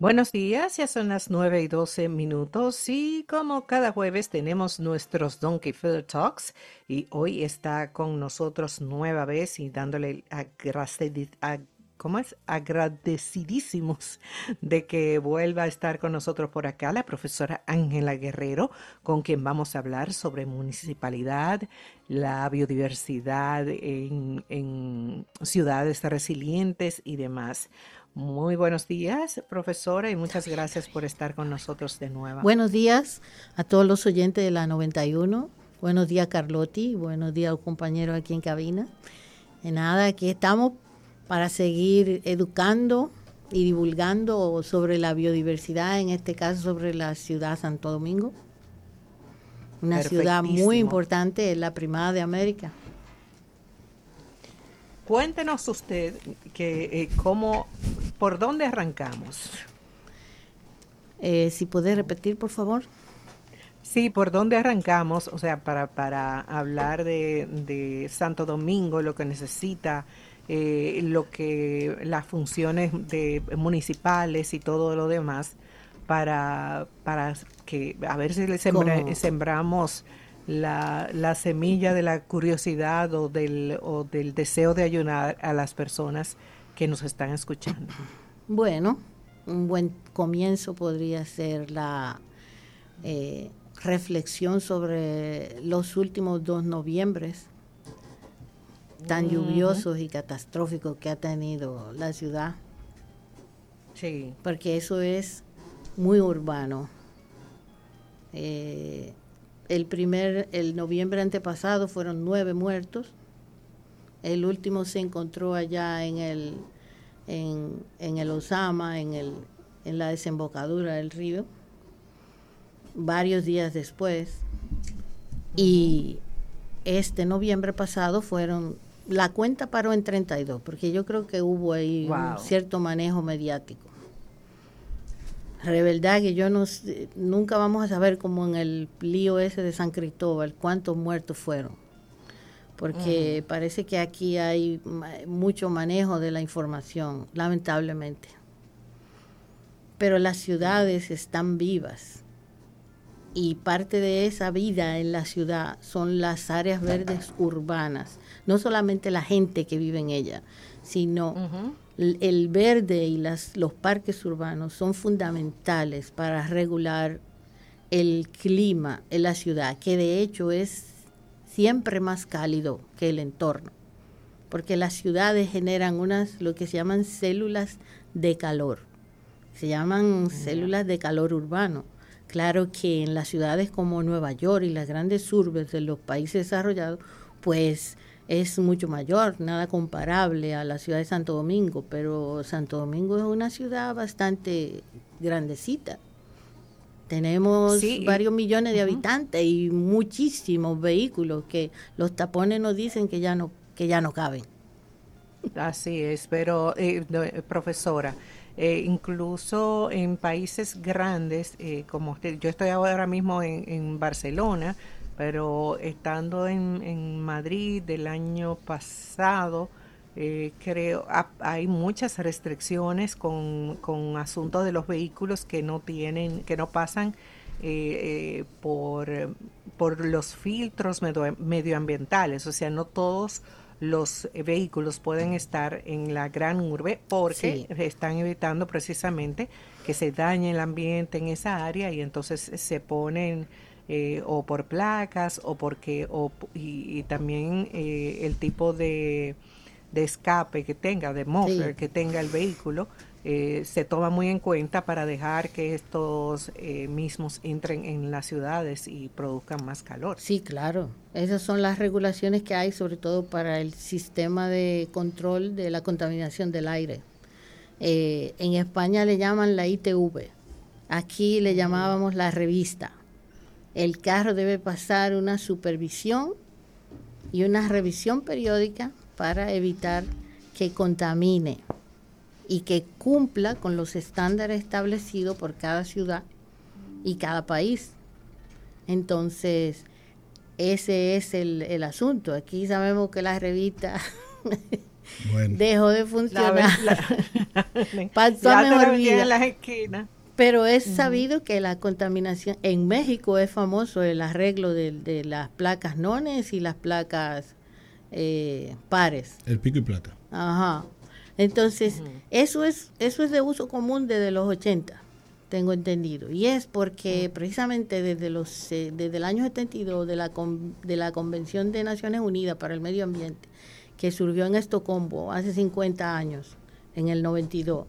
Buenos días, ya son las 9 y 12 minutos y como cada jueves tenemos nuestros Donkey Feather Talks y hoy está con nosotros nueva vez y dándole a. Agradecidísimos de que vuelva a estar con nosotros por acá la profesora Ángela Guerrero, con quien vamos a hablar sobre municipalidad, la biodiversidad en ciudades resilientes y demás. Muy buenos días, profesora, y muchas gracias por estar con nosotros de nuevo. Buenos días a todos los oyentes de la 91. Buenos días, Carlotti. Buenos días, compañero aquí en cabina. De nada, aquí estamos para seguir educando y divulgando sobre la biodiversidad, en este caso sobre la ciudad Santo Domingo. Una ciudad muy importante, es la primada de América. Cuéntenos usted que eh, cómo, por dónde arrancamos. Eh, si puede repetir, por favor. Sí, por dónde arrancamos, o sea, para, para hablar de, Santo Domingo, lo que necesita, eh, lo que las funciones de municipales y todo lo demás, para, para que a ver si le sembramos la, la, semilla de la curiosidad o del, o del deseo de ayudar a las personas que nos están escuchando? Bueno, un buen comienzo podría ser la eh, reflexión sobre los últimos dos noviembres tan lluviosos y catastróficos que ha tenido la ciudad. Sí. Porque eso es muy urbano. Eh, el primer, el noviembre antepasado fueron nueve muertos. El último se encontró allá en el, en, el Osama, en, el, en la desembocadura del río, varios días después. Y este noviembre pasado fueron, la cuenta paró en 32, porque yo creo que hubo ahí un cierto manejo mediático. De verdad que yo no nunca vamos a saber como en el lío ese de San Cristóbal cuántos muertos fueron. Porque parece que aquí hay mucho manejo de la información, lamentablemente. Pero las ciudades están vivas. Y parte de esa vida en la ciudad son las áreas verdes urbanas. No solamente la gente que vive en ella, sino el verde y las, los parques urbanos son fundamentales para regular el clima en la ciudad, que de hecho es siempre más cálido que el entorno, porque las ciudades generan unas, lo que se llaman células de calor, se llaman células de calor urbano. Claro que en las ciudades como Nueva York y las grandes urbes de los países desarrollados, pues es mucho mayor, nada comparable a la ciudad de Santo Domingo, pero Santo Domingo es una ciudad bastante grandecita. Tenemos varios millones de habitantes y muchísimos vehículos que los tapones nos dicen que ya no que ya no caben. Así es, pero eh, profesora, eh, incluso en países grandes, eh, como usted, yo estoy ahora mismo en, en Barcelona, pero estando en, en Madrid del año pasado, eh, creo hay muchas restricciones con, con asuntos de los vehículos que no tienen, que no pasan eh, eh, por, por los filtros medioambientales, o sea, no todos los vehículos pueden estar en la gran urbe porque están evitando precisamente que se dañe el ambiente en esa área y entonces se ponen eh, o por placas o porque o, y, también eh, el tipo de, de, escape que tenga, de muffler que tenga el vehículo, eh, se toma muy en cuenta para dejar que estos mismos entren en las ciudades y produzcan más calor. Sí, claro. Esas son las regulaciones que hay, sobre todo para el sistema de control de la contaminación del aire. en España le llaman la ITV. Aquí le llamábamos la revista el carro debe pasar una supervisión y una revisión periódica para evitar que contamine y que cumpla con los estándares establecidos por cada ciudad y cada país. Entonces, ese es el, asunto. Aquí sabemos que la revista dejó de funcionar. Pasó a mejor vida. En las esquinas. Pero es sabido que la contaminación en México es famoso el arreglo de, las placas nones y las placas eh, pares. El pico y placa. Ajá. Entonces, eso es eso es de uso común desde los 80, tengo entendido. Y es porque precisamente desde los eh, desde el año 72 de la de la Convención de Naciones Unidas para el Medio Ambiente que surgió en Estocolmo hace 50 años, en el 92.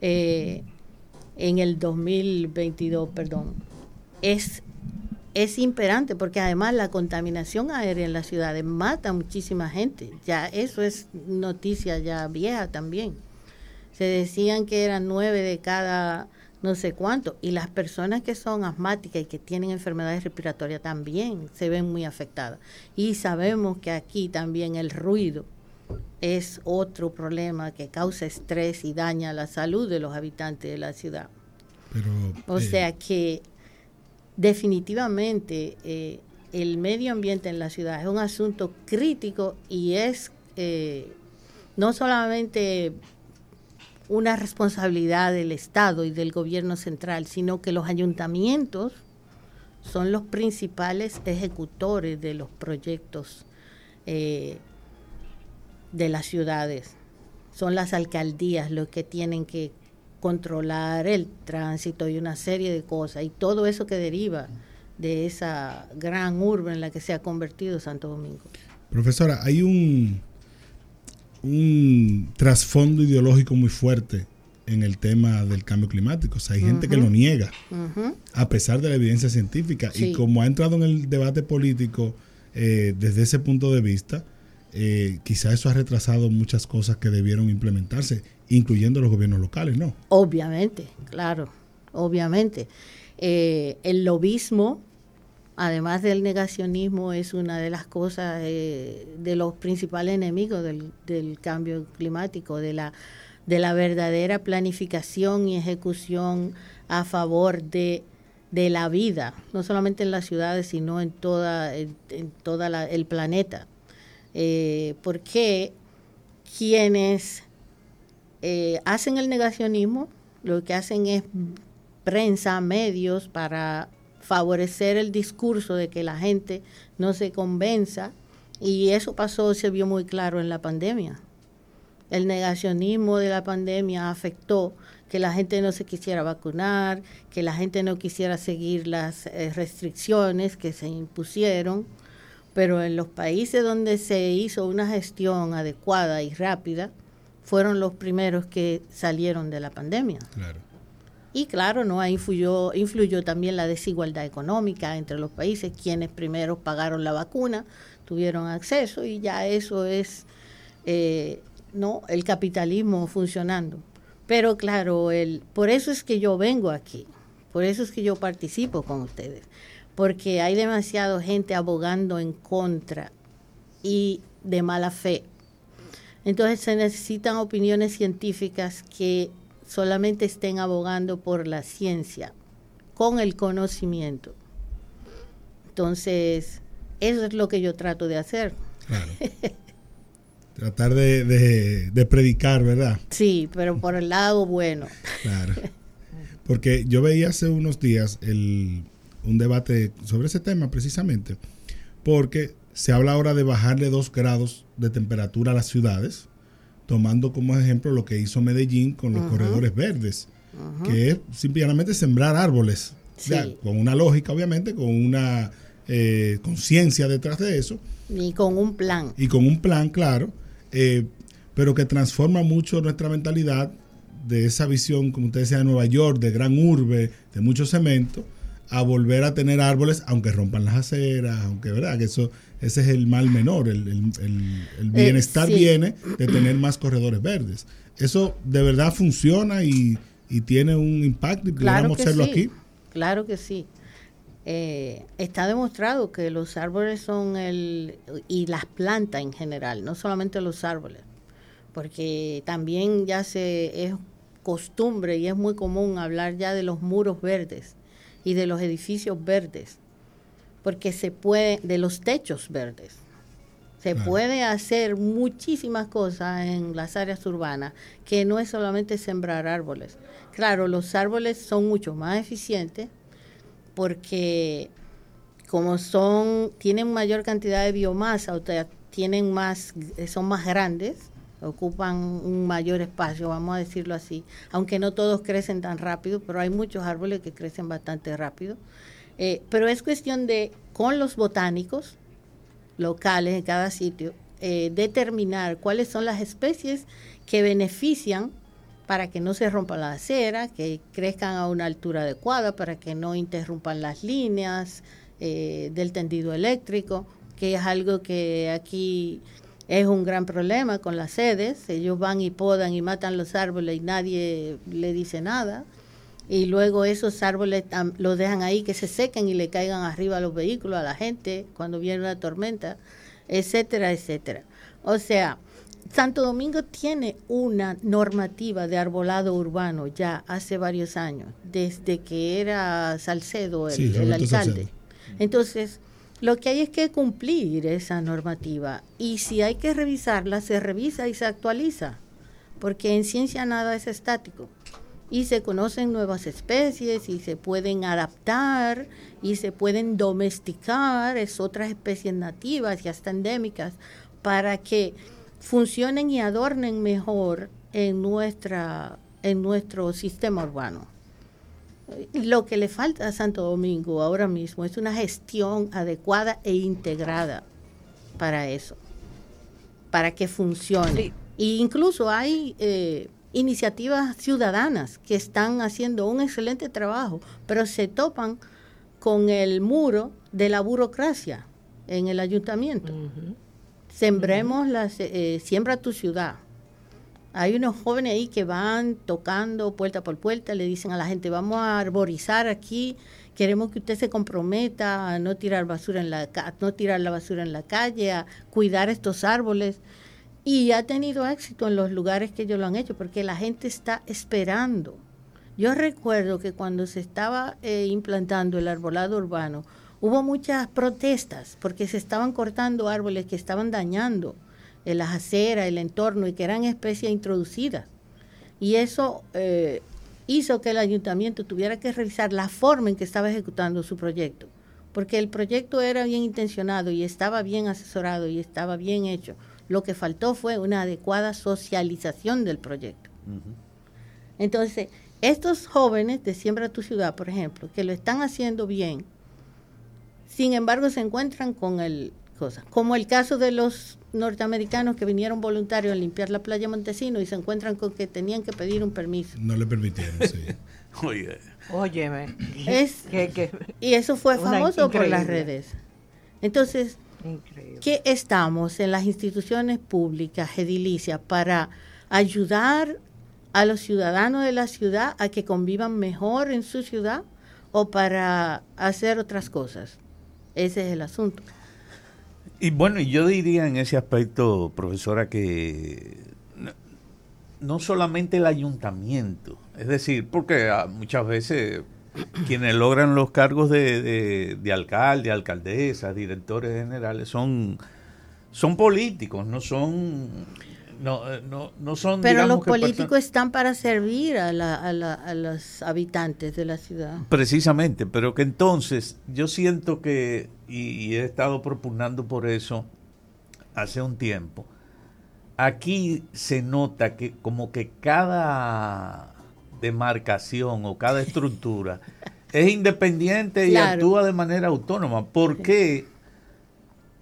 Eh, en el 2022, perdón, es, es imperante porque además la contaminación aérea en las ciudades mata a muchísima gente. Ya eso es noticia ya vieja también. Se decían que eran nueve de cada no sé cuánto. Y las personas que son asmáticas y que tienen enfermedades respiratorias también se ven muy afectadas. Y sabemos que aquí también el ruido es otro problema que causa estrés y daña la salud de los habitantes de la ciudad. o eh, sea que definitivamente eh, el medio ambiente en la ciudad es un asunto crítico y es eh, no solamente una responsabilidad del Estado y del gobierno central, sino que los ayuntamientos son los principales ejecutores de los proyectos de las ciudades. Son las alcaldías los que tienen que controlar el tránsito y una serie de cosas y todo eso que deriva de esa gran urbe en la que se ha convertido Santo Domingo. Profesora, hay un, un trasfondo ideológico muy fuerte en el tema del cambio climático. O sea, hay gente que lo niega, a pesar de la evidencia científica. Y como ha entrado en el debate político eh, desde ese punto de vista, eh, quizá eso ha retrasado muchas cosas que debieron implementarse, incluyendo los gobiernos locales, ¿no? Obviamente, claro, obviamente. Eh, el lobismo, además del negacionismo, es una de las cosas, eh, de los principales enemigos del, cambio climático, de la, de la verdadera planificación y ejecución a favor de de la vida, no solamente en las ciudades, sino en toda, en, toda el planeta eh, porque quienes eh, hacen el negacionismo lo que hacen es prensa, medios para favorecer el discurso de que la gente no se convenza y eso pasó, se vio muy claro en la pandemia. El negacionismo de la pandemia afectó que la gente no se quisiera vacunar, que la gente no quisiera seguir las eh, restricciones que se impusieron pero en los países donde se hizo una gestión adecuada y rápida, fueron los primeros que salieron de la pandemia. Claro. Y claro, no influyó, influyó también la desigualdad económica entre los países, quienes primero pagaron la vacuna, tuvieron acceso y ya eso es eh, no el capitalismo funcionando. Pero claro, el, por eso es que yo vengo aquí, por eso es que yo participo con ustedes, porque hay demasiada gente abogando en contra y de mala fe. Entonces se necesitan opiniones científicas que solamente estén abogando por la ciencia, con el conocimiento. Entonces, eso es lo que yo trato de hacer. Claro. Tratar de, de, predicar, ¿verdad? Sí, pero por el lado bueno. Claro. Porque yo veía hace unos días el, un debate sobre ese tema precisamente, porque se habla ahora de bajarle dos grados de temperatura a las ciudades, tomando como ejemplo lo que hizo Medellín con los corredores verdes, que es simplemente sembrar árboles, con una lógica obviamente, con una eh, conciencia detrás de eso. Y con un plan. Y con un plan, claro, eh, pero que transforma mucho nuestra mentalidad de esa visión, como usted decía, de Nueva York, de gran urbe, de mucho cemento, a volver a tener árboles, aunque rompan las aceras, aunque, ¿verdad? Que eso, ese es el mal menor, el, el, bienestar eh, viene de tener más corredores verdes. Eso de verdad funciona y, tiene un impacto y claro hacerlo aquí. Claro que sí. Eh, está demostrado que los árboles son el, y las plantas en general, no solamente los árboles, porque también ya se es costumbre y es muy común hablar ya de los muros verdes y de los edificios verdes, porque se puede, de los techos verdes. Se puede hacer muchísimas cosas en las áreas urbanas, que no es solamente sembrar árboles. Claro, los árboles son mucho más eficientes porque como son tienen mayor cantidad de biomasa, o sea, tienen más son más grandes, ocupan un mayor espacio, vamos a decirlo así, aunque no todos crecen tan rápido, pero hay muchos árboles que crecen bastante rápido. Eh, pero es cuestión de, con los botánicos locales en cada sitio, eh, determinar cuáles son las especies que benefician para que no se rompa la acera, que crezcan a una altura adecuada, para que no interrumpan las líneas eh, del tendido eléctrico, que es algo que aquí es un gran problema con las sedes. Ellos van y podan y matan los árboles y nadie le dice nada. Y luego esos árboles los dejan ahí que se sequen y le caigan arriba a los vehículos, a la gente, cuando viene una tormenta, etcétera, etcétera. O sea, Santo Domingo tiene una normativa de arbolado urbano ya hace varios años, desde que era Salcedo el, alcalde. Entonces, lo que hay es que cumplir esa normativa y si hay que revisarla, se revisa y se actualiza, porque en ciencia nada es estático y se conocen nuevas especies y se pueden adaptar y se pueden domesticar, es otras especies nativas y hasta endémicas para que funcionen y adornen mejor en nuestra en nuestro sistema urbano. Lo que le falta a Santo Domingo ahora mismo es una gestión adecuada e integrada para eso, para que funcione. E incluso hay eh, iniciativas ciudadanas que están haciendo un excelente trabajo, pero se topan con el muro de la burocracia en el ayuntamiento. Sembremos, la, eh, siembra tu ciudad, hay unos jóvenes ahí que van tocando puerta por puerta, le dicen a la gente, vamos a arborizar aquí, queremos que usted se comprometa a no tirar basura en la no tirar la basura en la calle, a cuidar estos árboles. Y ha tenido éxito en los lugares que ellos lo han hecho, porque la gente está esperando. Yo recuerdo que cuando se estaba eh, implantando el arbolado urbano, hubo muchas protestas porque se estaban cortando árboles que estaban dañando en las aceras, el entorno, y que eran especies introducidas. Y eso eh, hizo que el ayuntamiento tuviera que revisar la forma en que estaba ejecutando su proyecto, porque el proyecto era bien intencionado y estaba bien asesorado y estaba bien hecho. Lo que faltó fue una adecuada socialización del proyecto. Entonces, estos jóvenes de Siembra tu Ciudad, por ejemplo, que lo están haciendo bien, sin embargo se encuentran con el cosa, como el caso de los norteamericanos que vinieron voluntarios a limpiar la playa Montesino y se encuentran con que tenían que pedir un permiso. No le permitieron, sí. Oye. Óyeme. Es, y eso fue famoso por las redes. Entonces, ¿qué estamos en las instituciones públicas, edilicias, para ayudar a los ciudadanos de la ciudad a que convivan mejor en su ciudad o para hacer otras cosas? Ese es el asunto. Y bueno, yo diría en ese aspecto, profesora, que no solamente el ayuntamiento, es decir, porque ah, muchas veces quienes logran los cargos de, de, alcalde, alcaldesa, directores generales, son, son políticos, no son no, eh, no, no son pero los políticos están para servir a, la, a, la, a, los habitantes de la ciudad. Precisamente pero que entonces yo siento que y, he estado propugnando por eso hace un tiempo aquí se nota que como que cada demarcación o cada estructura es independiente y actúa de manera autónoma. ¿por qué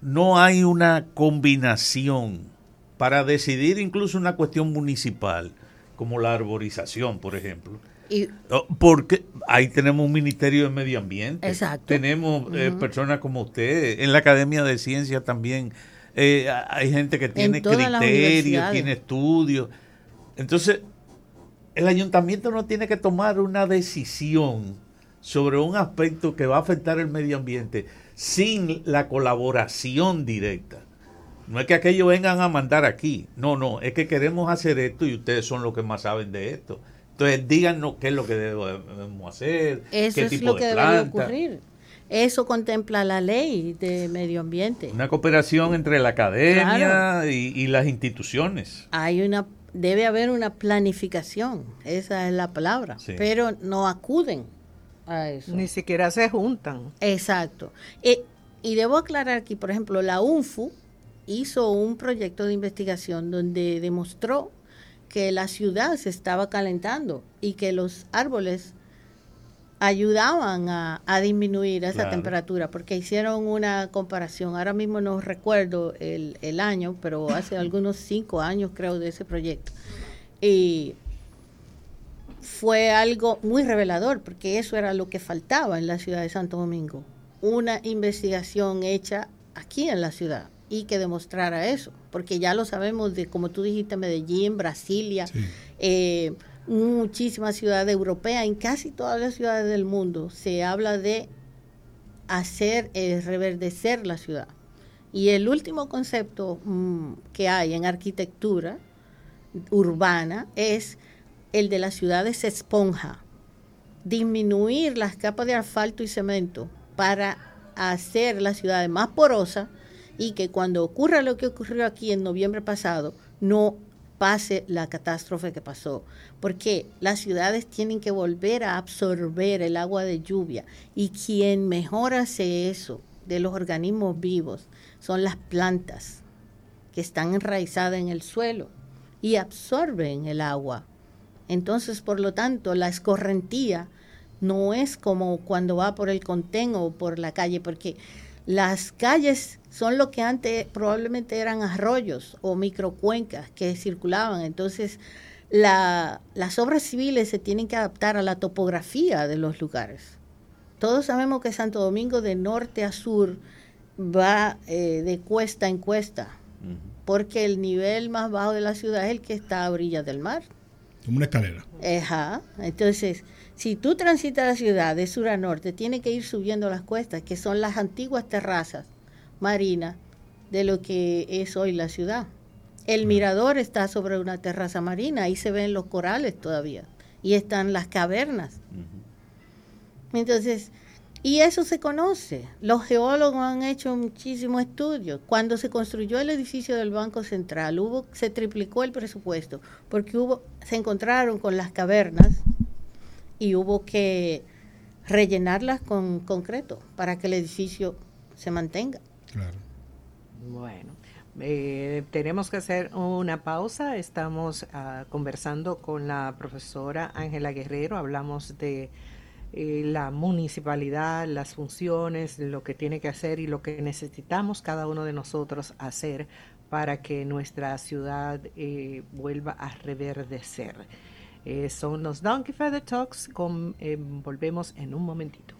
no hay una combinación para decidir incluso una cuestión municipal, como la arborización, por ejemplo. Y, oh, porque ahí tenemos un Ministerio de Medio Ambiente. Exacto. Tenemos eh, personas como usted. En la Academia de Ciencias también eh, hay gente que tiene criterios, tiene estudios. Entonces, el ayuntamiento no tiene que tomar una decisión sobre un aspecto que va a afectar el medio ambiente sin la colaboración directa. No es que aquellos vengan a mandar aquí. No, no, es que queremos hacer esto y ustedes son los que más saben de esto. Entonces díganos qué es lo que debemos hacer. Eso es lo que debería ocurrir. Eso contempla la ley de medio ambiente. Una cooperación entre la academia y, las instituciones. Hay una, debe haber una planificación, esa es la palabra, pero no acuden a eso. Ni siquiera se juntan. Exacto. Eh, y debo aclarar aquí, por ejemplo, la UNFU hizo un proyecto de investigación donde demostró que la ciudad se estaba calentando y que los árboles ayudaban a, disminuir esa temperatura, porque hicieron una comparación, ahora mismo no recuerdo el, el año, pero hace algunos cinco años creo de ese proyecto. Y fue algo muy revelador, porque eso era lo que faltaba en la ciudad de Santo Domingo, una investigación hecha aquí en la ciudad y que demostrara eso, porque ya lo sabemos de, como tú dijiste, Medellín, Brasilia, eh, muchísimas ciudades europeas, en casi todas las ciudades del mundo se habla de hacer, eh, reverdecer la ciudad. Y el último concepto mm, que hay en arquitectura urbana es el de las ciudades esponja, disminuir las capas de asfalto y cemento para hacer las ciudades más porosas y que cuando ocurra lo que ocurrió aquí en noviembre pasado, no pase la catástrofe que pasó, porque las ciudades tienen que volver a absorber el agua de lluvia y quien mejor hace eso de los organismos vivos son las plantas que están enraizadas en el suelo y absorben el agua. Entonces, por lo tanto, la escorrentía no es como cuando va por el contén o por la calle, porque las calles son lo que antes probablemente eran arroyos o microcuencas que circulaban. Entonces, las obras civiles se tienen que adaptar a la topografía de los lugares. Todos sabemos que Santo Domingo de norte a sur va eh, de cuesta en cuesta, porque el nivel más bajo de la ciudad es el que está a orillas del mar. Como una escalera. Ajá. Entonces, si tú transitas la ciudad de sur a norte, tiene que ir subiendo las cuestas, que son las antiguas terrazas marinas de lo que es hoy la ciudad. El mirador está sobre una terraza marina, ahí se ven los corales todavía, y están las cavernas. Entonces, y eso se conoce. Los geólogos han hecho muchísimos estudios. Cuando se construyó el edificio del Banco Central, hubo, se triplicó el presupuesto, porque hubo, se encontraron con las cavernas y hubo que rellenarlas con concreto para que el edificio se mantenga. Claro. Bueno, eh, tenemos que hacer una pausa. Estamos ah, conversando con la profesora Ángela Guerrero. Hablamos de eh, la municipalidad, las funciones, lo que tiene que hacer y lo que necesitamos cada uno de nosotros hacer para que nuestra ciudad eh, vuelva a reverdecer. Eh, son los Donkey Feather Talks. Volvemos en un momentito.